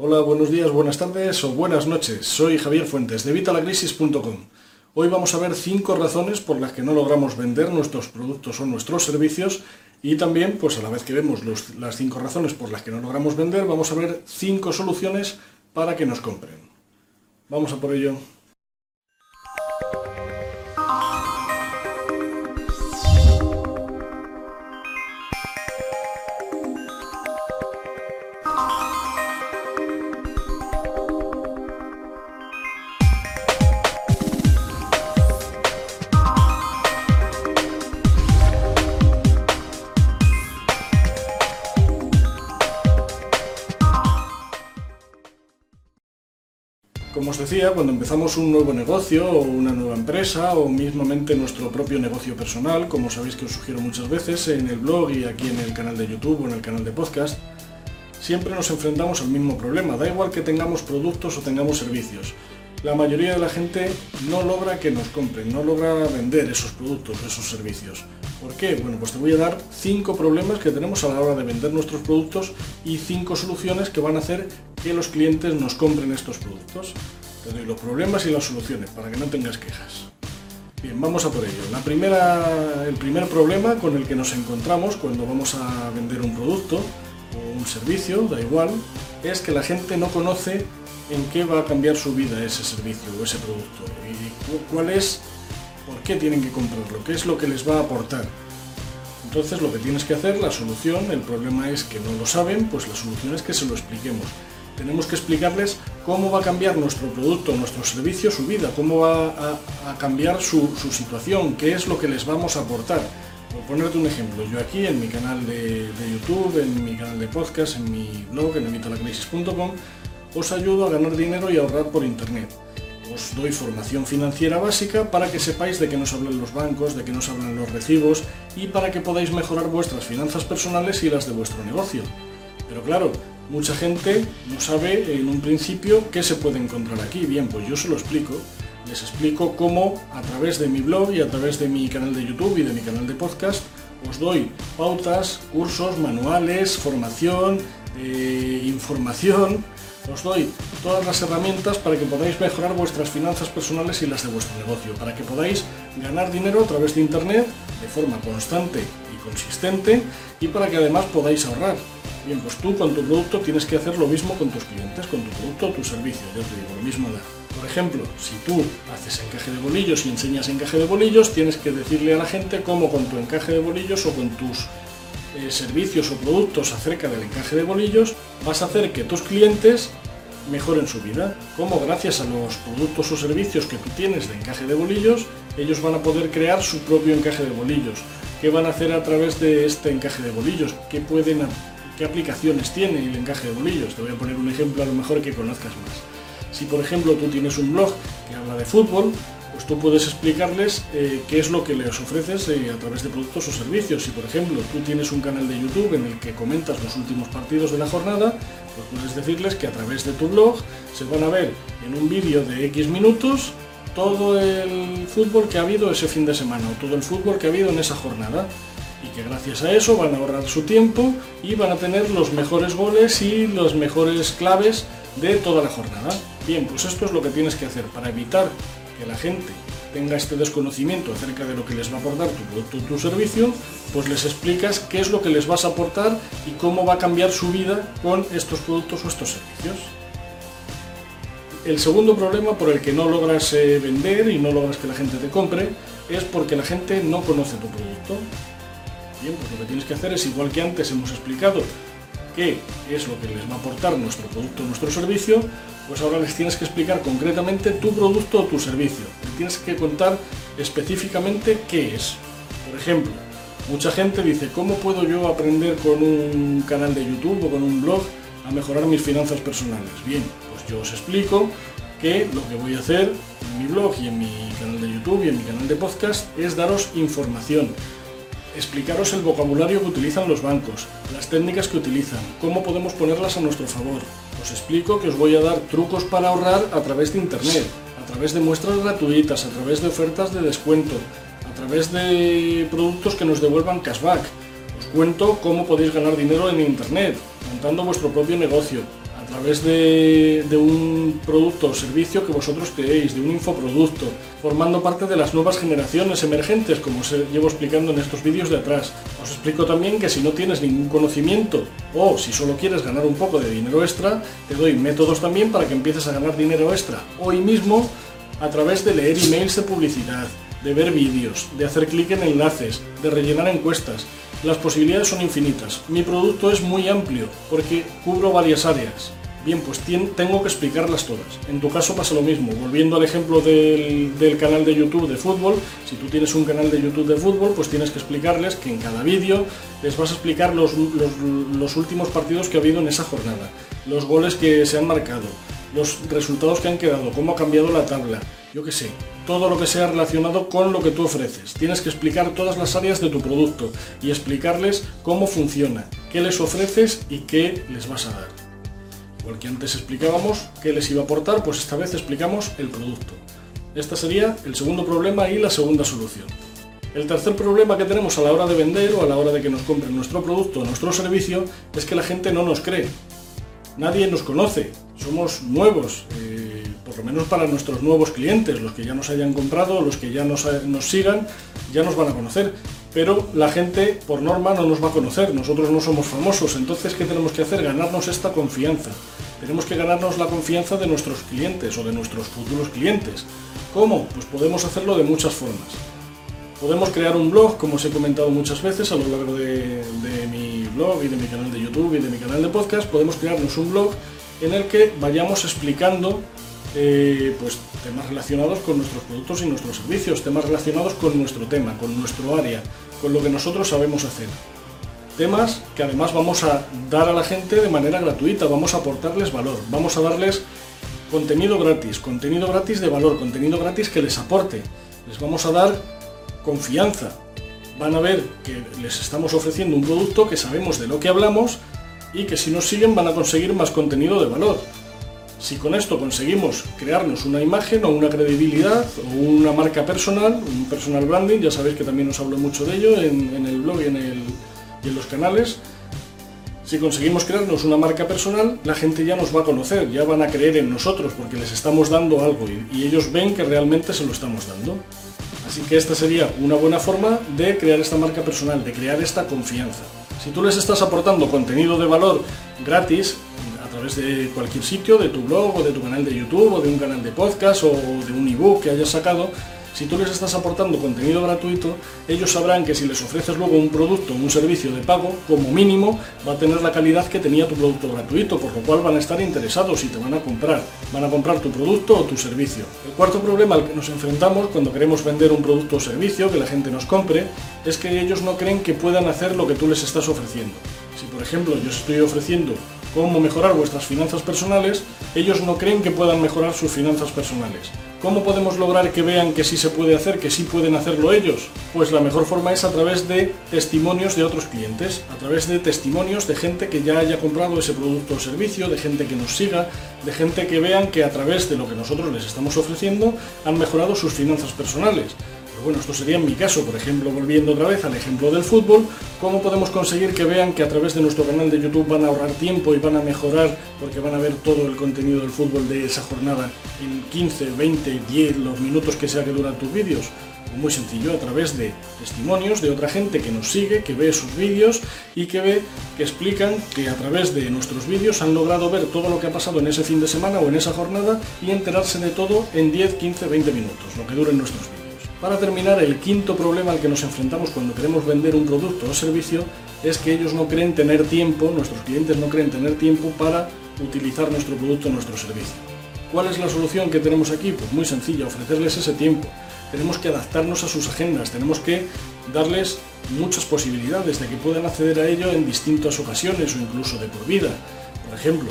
Hola, buenos días, buenas tardes o buenas noches. Soy Javier Fuentes de Vitalacrisis.com. Hoy vamos a ver cinco razones por las que no logramos vender nuestros productos o nuestros servicios y también, pues a la vez que vemos las cinco razones por las que no logramos vender, vamos a ver cinco soluciones para que nos compren. Vamos a por ello. Decía, cuando empezamos un nuevo negocio o una nueva empresa o mismamente nuestro propio negocio personal, como sabéis que os sugiero muchas veces en el blog y aquí en el canal de YouTube o en el canal de podcast, siempre nos enfrentamos al mismo problema, da igual que tengamos productos o tengamos servicios. La mayoría de la gente no logra que nos compren, no logra vender esos productos, esos servicios. ¿Por qué? Bueno, pues te voy a dar cinco problemas que tenemos a la hora de vender nuestros productos y cinco soluciones que van a hacer que los clientes nos compren estos productos. Los problemas y las soluciones para que no tengas quejas. Bien, vamos a por ello. La primera, el primer problema con el que nos encontramos cuando vamos a vender un producto o un servicio, da igual, es que la gente no conoce en qué va a cambiar su vida ese servicio o ese producto y cuál es, por qué tienen que comprarlo, qué es lo que les va a aportar. Entonces lo que tienes que hacer, la solución, el problema es que no lo saben, pues la solución es que se lo expliquemos tenemos que explicarles cómo va a cambiar nuestro producto, nuestro servicio, su vida, cómo va a, cambiar su, situación, qué es lo que les vamos a aportar. Por ponerte un ejemplo, yo aquí en mi canal de, YouTube, en mi canal de podcast, en mi blog, en evitalacrisis.com, os ayudo a ganar dinero y a ahorrar por internet. Os doy formación financiera básica para que sepáis de qué nos hablan los bancos, de qué nos hablan los recibos y para que podáis mejorar vuestras finanzas personales y las de vuestro negocio. Pero claro, Mucha gente no sabe en un principio qué se puede encontrar aquí. Bien, pues yo se lo explico. Les explico cómo a través de mi blog y a través de mi canal de YouTube y de mi canal de podcast os doy pautas, cursos, manuales, formación, eh, información. Os doy todas las herramientas para que podáis mejorar vuestras finanzas personales y las de vuestro negocio, para que podáis ganar dinero a través de Internet de forma constante y consistente y para que además podáis ahorrar. Bien, pues tú con tu producto tienes que hacer lo mismo con tus clientes, con tu producto o tu servicio, ya te digo, lo mismo da. Por ejemplo, si tú haces encaje de bolillos y enseñas encaje de bolillos, tienes que decirle a la gente cómo con tu encaje de bolillos o con tus eh, servicios o productos acerca del encaje de bolillos vas a hacer que tus clientes mejoren su vida. Cómo gracias a los productos o servicios que tú tienes de encaje de bolillos, ellos van a poder crear su propio encaje de bolillos. ¿Qué van a hacer a través de este encaje de bolillos? ¿Qué pueden qué aplicaciones tiene el encaje de bolillos. Te voy a poner un ejemplo a lo mejor que conozcas más. Si por ejemplo tú tienes un blog que habla de fútbol, pues tú puedes explicarles eh, qué es lo que les ofreces eh, a través de productos o servicios. Si por ejemplo tú tienes un canal de YouTube en el que comentas los últimos partidos de la jornada, pues puedes decirles que a través de tu blog se van a ver en un vídeo de X minutos todo el fútbol que ha habido ese fin de semana o todo el fútbol que ha habido en esa jornada y que gracias a eso van a ahorrar su tiempo y van a tener los mejores goles y las mejores claves de toda la jornada. Bien, pues esto es lo que tienes que hacer para evitar que la gente tenga este desconocimiento acerca de lo que les va a aportar tu producto tu servicio, pues les explicas qué es lo que les vas a aportar y cómo va a cambiar su vida con estos productos o estos servicios. El segundo problema por el que no logras eh, vender y no logras que la gente te compre es porque la gente no conoce tu producto. Bien, pues lo que tienes que hacer es, igual que antes hemos explicado, qué es lo que les va a aportar nuestro producto o nuestro servicio, pues ahora les tienes que explicar concretamente tu producto o tu servicio. Les tienes que contar específicamente qué es. Por ejemplo, mucha gente dice, ¿cómo puedo yo aprender con un canal de YouTube o con un blog a mejorar mis finanzas personales? Bien, pues yo os explico que lo que voy a hacer en mi blog y en mi canal de YouTube y en mi canal de podcast es daros información explicaros el vocabulario que utilizan los bancos, las técnicas que utilizan, cómo podemos ponerlas a nuestro favor. Os explico que os voy a dar trucos para ahorrar a través de Internet, a través de muestras gratuitas, a través de ofertas de descuento, a través de productos que nos devuelvan cashback. Os cuento cómo podéis ganar dinero en Internet, montando vuestro propio negocio, través de, un producto o servicio que vosotros creéis, de un infoproducto, formando parte de las nuevas generaciones emergentes, como os llevo explicando en estos vídeos de atrás. Os explico también que si no tienes ningún conocimiento o si solo quieres ganar un poco de dinero extra, te doy métodos también para que empieces a ganar dinero extra hoy mismo a través de leer emails de publicidad, de ver vídeos, de hacer clic en enlaces, de rellenar encuestas. Las posibilidades son infinitas. Mi producto es muy amplio porque cubro varias áreas. Bien, pues tengo que explicarlas todas. En tu caso pasa lo mismo. Volviendo al ejemplo del, canal de YouTube de fútbol, si tú tienes un canal de YouTube de fútbol, pues tienes que explicarles que en cada vídeo les vas a explicar los, los últimos partidos que ha habido en esa jornada, los goles que se han marcado, los resultados que han quedado, cómo ha cambiado la tabla, yo qué sé, todo lo que sea relacionado con lo que tú ofreces. Tienes que explicar todas las áreas de tu producto y explicarles cómo funciona, qué les ofreces y qué les vas a dar. Igual que antes explicábamos qué les iba a aportar, pues esta vez explicamos el producto. Este sería el segundo problema y la segunda solución. El tercer problema que tenemos a la hora de vender o a la hora de que nos compren nuestro producto o nuestro servicio es que la gente no nos cree. Nadie nos conoce, somos nuevos, eh, por lo menos para nuestros nuevos clientes, los que ya nos hayan comprado, los que ya nos, nos sigan, ya nos van a conocer. Pero la gente, por norma, no nos va a conocer, nosotros no somos famosos, entonces, ¿qué tenemos que hacer? Ganarnos esta confianza. Tenemos que ganarnos la confianza de nuestros clientes o de nuestros futuros clientes. ¿Cómo? Pues podemos hacerlo de muchas formas. Podemos crear un blog, como os he comentado muchas veces a lo largo de, mi blog y de mi canal de YouTube y de mi canal de podcast. Podemos crearnos un blog en el que vayamos explicando eh, pues, temas relacionados con nuestros productos y nuestros servicios, temas relacionados con nuestro tema, con nuestro área, con lo que nosotros sabemos hacer. Temas que además vamos a dar a la gente de manera gratuita, vamos a aportarles valor, vamos a darles contenido gratis, contenido gratis de valor, contenido gratis que les aporte. Les vamos a dar confianza. Van a ver que les estamos ofreciendo un producto que sabemos de lo que hablamos y que si nos siguen van a conseguir más contenido de valor. Si con esto conseguimos crearnos una imagen o una credibilidad o una marca personal, un personal branding, ya sabéis que también os hablo mucho de ello en, el blog y en, y los canales, si conseguimos crearnos una marca personal, la gente ya nos va a conocer, ya van a creer en nosotros porque les estamos dando algo y, ellos ven que realmente se lo estamos dando. Así que esta sería una buena forma de crear esta marca personal, de crear esta confianza. Si tú les estás aportando contenido de valor gratis, de cualquier sitio, de tu blog o de tu canal de YouTube o de un canal de podcast o de un ebook que hayas sacado, si tú les estás aportando contenido gratuito, ellos sabrán que si les ofreces luego un producto o un servicio de pago, como mínimo va a tener la calidad que tenía tu producto gratuito, por lo cual van a estar interesados y te van a comprar. Van a comprar tu producto o tu servicio. El cuarto problema al que nos enfrentamos cuando queremos vender un producto o servicio, que la gente nos compre, es que ellos no creen que puedan hacer lo que tú les estás ofreciendo. Si por ejemplo yo estoy ofreciendo cómo mejorar vuestras finanzas personales, ellos no creen que puedan mejorar sus finanzas personales. ¿Cómo podemos lograr que vean que sí se puede hacer, que sí pueden hacerlo ellos? Pues la mejor forma es a través de testimonios de otros clientes, a través de testimonios de gente que ya haya comprado ese producto o servicio, de gente que nos siga, de gente que vean que a través de lo que nosotros les estamos ofreciendo han mejorado sus finanzas personales bueno, esto sería en mi caso, por ejemplo, volviendo otra vez al ejemplo del fútbol, ¿cómo podemos conseguir que vean que a través de nuestro canal de YouTube van a ahorrar tiempo y van a mejorar porque van a ver todo el contenido del fútbol de esa jornada en 15, 20, 10, los minutos que sea que duran tus vídeos? Pues muy sencillo, a través de testimonios de otra gente que nos sigue, que ve sus vídeos y que ve, que explican que a través de nuestros vídeos han logrado ver todo lo que ha pasado en ese fin de semana o en esa jornada y enterarse de todo en 10, 15, 20 minutos, lo que duren nuestros vídeos. Para terminar, el quinto problema al que nos enfrentamos cuando queremos vender un producto o servicio es que ellos no creen tener tiempo, nuestros clientes no creen tener tiempo para utilizar nuestro producto o nuestro servicio. ¿Cuál es la solución que tenemos aquí? Pues muy sencilla, ofrecerles ese tiempo. Tenemos que adaptarnos a sus agendas, tenemos que darles muchas posibilidades de que puedan acceder a ello en distintas ocasiones o incluso de por vida. Por ejemplo,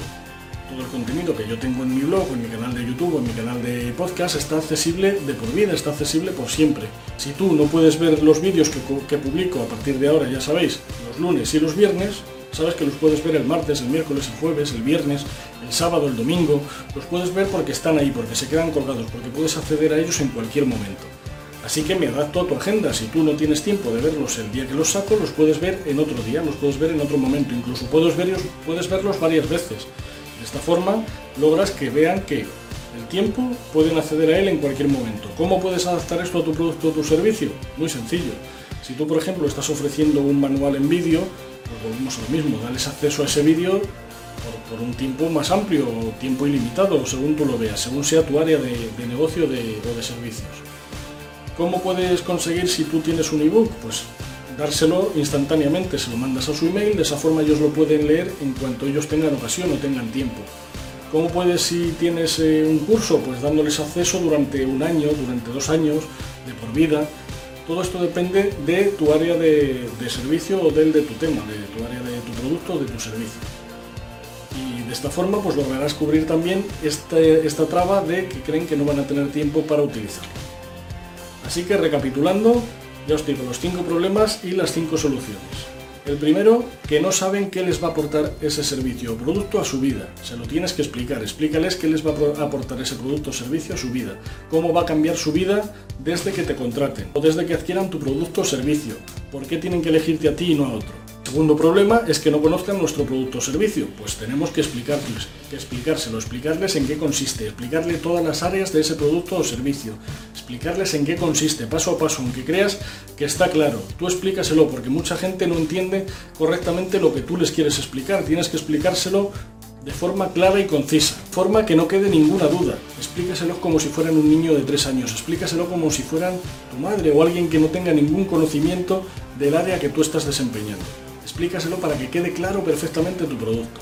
todo el contenido que yo tengo en mi blog, en mi canal de YouTube en mi canal de podcast está accesible de por vida, está accesible por siempre. Si tú no puedes ver los vídeos que, publico a partir de ahora, ya sabéis, los lunes y los viernes, sabes que los puedes ver el martes, el miércoles, el jueves, el viernes, el sábado, el domingo, los puedes ver porque están ahí, porque se quedan colgados, porque puedes acceder a ellos en cualquier momento. Así que me adapto a tu agenda. Si tú no tienes tiempo de verlos el día que los saco, los puedes ver en otro día, los puedes ver en otro momento. Incluso puedes verlos varias veces. De esta forma logras que vean que el tiempo pueden acceder a él en cualquier momento. ¿Cómo puedes adaptar esto a tu producto o tu servicio? Muy sencillo. Si tú, por ejemplo, estás ofreciendo un manual en vídeo, pues volvemos a lo mismo, dales acceso a ese vídeo por, un tiempo más amplio o tiempo ilimitado, según tú lo veas, según sea tu área de, negocio o de servicios. ¿Cómo puedes conseguir si tú tienes un ebook? Pues dárselo instantáneamente, se lo mandas a su email, de esa forma ellos lo pueden leer en cuanto ellos tengan ocasión o tengan tiempo. ¿Cómo puedes si tienes eh, un curso? Pues dándoles acceso durante un año, durante dos años, de por vida. Todo esto depende de tu área de, servicio o del de tu tema, de tu área de tu producto o de tu servicio. Y de esta forma pues lograrás cubrir también este, esta traba de que creen que no van a tener tiempo para utilizarlo. Así que recapitulando, ya os digo los cinco problemas y las cinco soluciones. El primero, que no saben qué les va a aportar ese servicio o producto a su vida. Se lo tienes que explicar. Explícales qué les va a aportar ese producto o servicio a su vida. Cómo va a cambiar su vida desde que te contraten o desde que adquieran tu producto o servicio. ¿Por qué tienen que elegirte a ti y no a otro? Segundo problema es que no conozcan nuestro producto o servicio. Pues tenemos que explicarles, que explicárselo, explicarles en qué consiste, explicarle todas las áreas de ese producto o servicio, explicarles en qué consiste, paso a paso, aunque creas que está claro. Tú explícaselo porque mucha gente no entiende correctamente lo que tú les quieres explicar. Tienes que explicárselo de forma clara y concisa, forma que no quede ninguna duda. Explícaselo como si fueran un niño de tres años, explícaselo como si fueran tu madre o alguien que no tenga ningún conocimiento del área que tú estás desempeñando explícaselo para que quede claro perfectamente tu producto.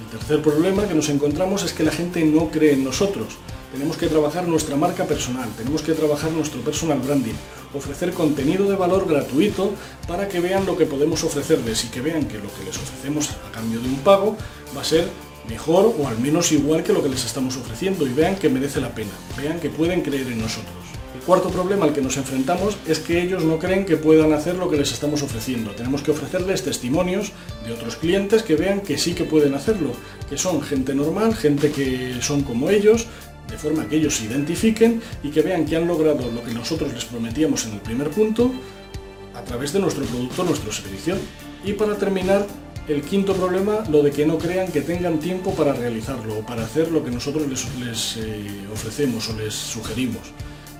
El tercer problema que nos encontramos es que la gente no cree en nosotros. Tenemos que trabajar nuestra marca personal, tenemos que trabajar nuestro personal branding, ofrecer contenido de valor gratuito para que vean lo que podemos ofrecerles y que vean que lo que les ofrecemos a cambio de un pago va a ser mejor o al menos igual que lo que les estamos ofreciendo y vean que merece la pena, vean que pueden creer en nosotros. Cuarto problema al que nos enfrentamos es que ellos no creen que puedan hacer lo que les estamos ofreciendo. Tenemos que ofrecerles testimonios de otros clientes que vean que sí que pueden hacerlo, que son gente normal, gente que son como ellos, de forma que ellos se identifiquen y que vean que han logrado lo que nosotros les prometíamos en el primer punto a través de nuestro producto, nuestro servicio. Y para terminar, el quinto problema, lo de que no crean que tengan tiempo para realizarlo o para hacer lo que nosotros les, eh, ofrecemos o les sugerimos.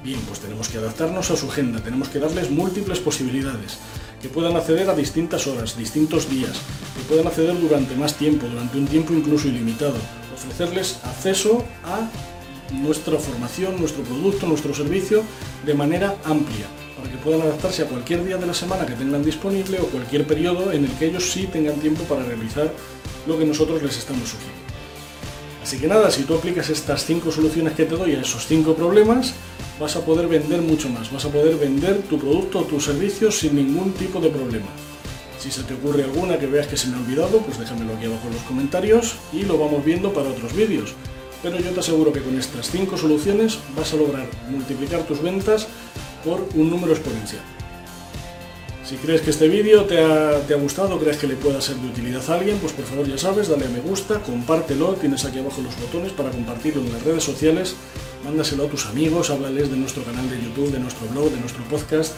Bien, pues tenemos que adaptarnos a su agenda, tenemos que darles múltiples posibilidades, que puedan acceder a distintas horas, distintos días, que puedan acceder durante más tiempo, durante un tiempo incluso ilimitado, ofrecerles acceso a nuestra formación, nuestro producto, nuestro servicio de manera amplia, para que puedan adaptarse a cualquier día de la semana que tengan disponible o cualquier periodo en el que ellos sí tengan tiempo para realizar lo que nosotros les estamos sugiriendo. Así que nada, si tú aplicas estas cinco soluciones que te doy a esos cinco problemas, vas a poder vender mucho más, vas a poder vender tu producto o tu servicio sin ningún tipo de problema. Si se te ocurre alguna que veas que se me ha olvidado, pues déjamelo aquí abajo en los comentarios y lo vamos viendo para otros vídeos. Pero yo te aseguro que con estas 5 soluciones vas a lograr multiplicar tus ventas por un número exponencial. Si crees que este vídeo te ha, te ha, gustado, crees que le pueda ser de utilidad a alguien, pues por favor ya sabes, dale a me gusta, compártelo, tienes aquí abajo los botones para compartirlo en las redes sociales, mándaselo a tus amigos, háblales de nuestro canal de YouTube, de nuestro blog, de nuestro podcast.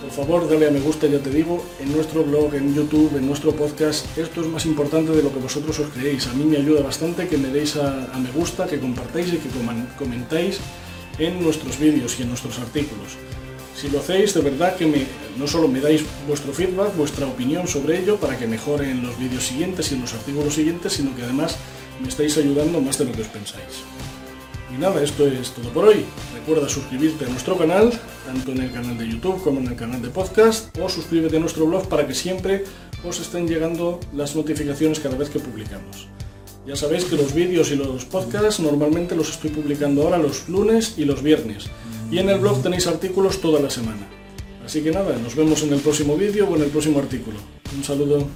Por favor, dale a me gusta, ya te digo, en nuestro blog, en YouTube, en nuestro podcast. Esto es más importante de lo que vosotros os creéis. A mí me ayuda bastante que me deis a, a me gusta, que compartáis y que comentáis en nuestros vídeos y en nuestros artículos. Si lo hacéis, de verdad que no solo me dais vuestro feedback, vuestra opinión sobre ello para que mejore en los vídeos siguientes y en los artículos siguientes, sino que además me estáis ayudando más de lo que os pensáis. Y nada, esto es todo por hoy. Recuerda suscribirte a nuestro canal, tanto en el canal de YouTube como en el canal de podcast, o suscríbete a nuestro blog para que siempre os estén llegando las notificaciones cada vez que publicamos. Ya sabéis que los vídeos y los podcasts normalmente los estoy publicando ahora los lunes y los viernes y en el blog tenéis artículos toda la semana. Así que nada, nos vemos en el próximo vídeo o en el próximo artículo. Un saludo.